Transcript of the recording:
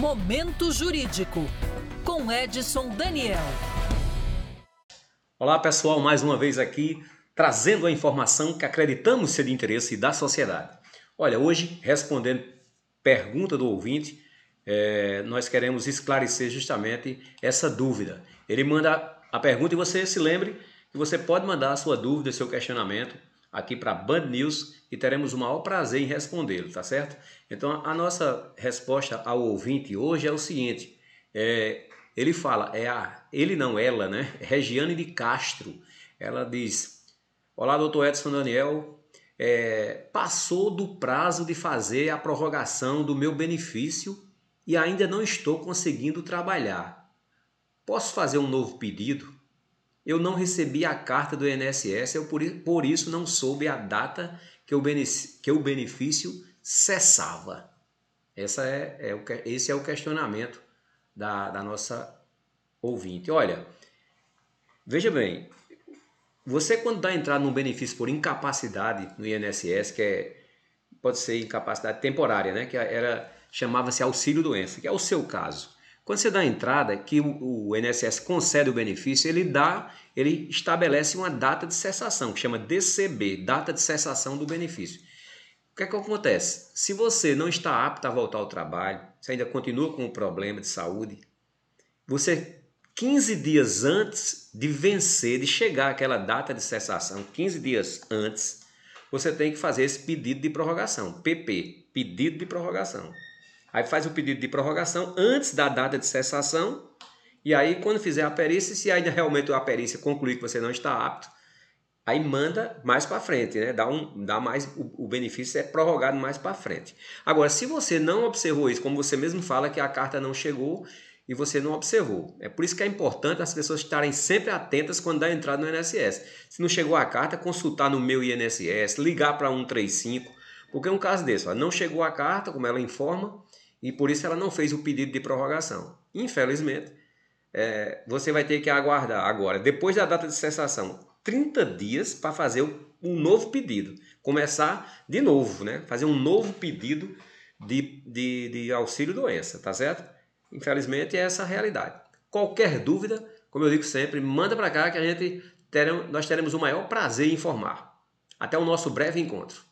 Momento Jurídico, com Edson Daniel. Olá pessoal, mais uma vez aqui trazendo a informação que acreditamos ser de interesse da sociedade. Olha, hoje respondendo pergunta do ouvinte, é, nós queremos esclarecer justamente essa dúvida. Ele manda a pergunta e você se lembre que você pode mandar a sua dúvida, seu questionamento aqui para Band News e teremos o maior prazer em respondê-lo, tá certo? Então a nossa resposta ao ouvinte hoje é o seguinte: é, ele fala, é a, ele não, ela, né? Regiane de Castro. Ela diz: Olá, doutor Edson Daniel. É, passou do prazo de fazer a prorrogação do meu benefício e ainda não estou conseguindo trabalhar. Posso fazer um novo pedido? Eu não recebi a carta do INSS, eu por, isso não soube a data que o, que o benefício cessava. Essa é, é o, esse é o questionamento da, da nossa ouvinte. Olha, veja bem, você quando dá entrada num benefício por incapacidade no INSS, que é, pode ser incapacidade temporária, né? que era chamava-se auxílio doença, que é o seu caso. Quando você dá a entrada, que o, INSS concede o benefício, ele dá, ele estabelece uma data de cessação, que chama DCB, data de cessação do benefício. O que é que acontece? Se você não está apto a voltar ao trabalho, você ainda continua com um problema de saúde, você 15 dias antes de vencer, de chegar aquela data de cessação, 15 dias antes, você tem que fazer esse pedido de prorrogação, PP, pedido de prorrogação. Aí faz o pedido de prorrogação antes da data de cessação. E aí, quando fizer a perícia, se ainda realmente a perícia concluir que você não está apto, aí manda mais para frente, né? Dá, um, dá mais, o, o benefício é prorrogado mais para frente. Agora, se você não observou isso, como você mesmo fala que a carta não chegou e você não observou, é por isso que é importante as pessoas estarem sempre atentas quando dá entrada no INSS. Se não chegou a carta, consultar no meu INSS, ligar para 135, porque é um caso desse, ó, não chegou a carta, como ela informa, e por isso ela não fez o pedido de prorrogação. Infelizmente, é, você vai ter que aguardar agora, depois da data de cessação, 30 dias para fazer um novo pedido. Começar de novo, né? Fazer um novo pedido de, de, de auxílio doença, tá certo? Infelizmente é essa a realidade. Qualquer dúvida, como eu digo sempre, manda para cá que a gente teremos, nós teremos o maior prazer em informar. Até o nosso breve encontro.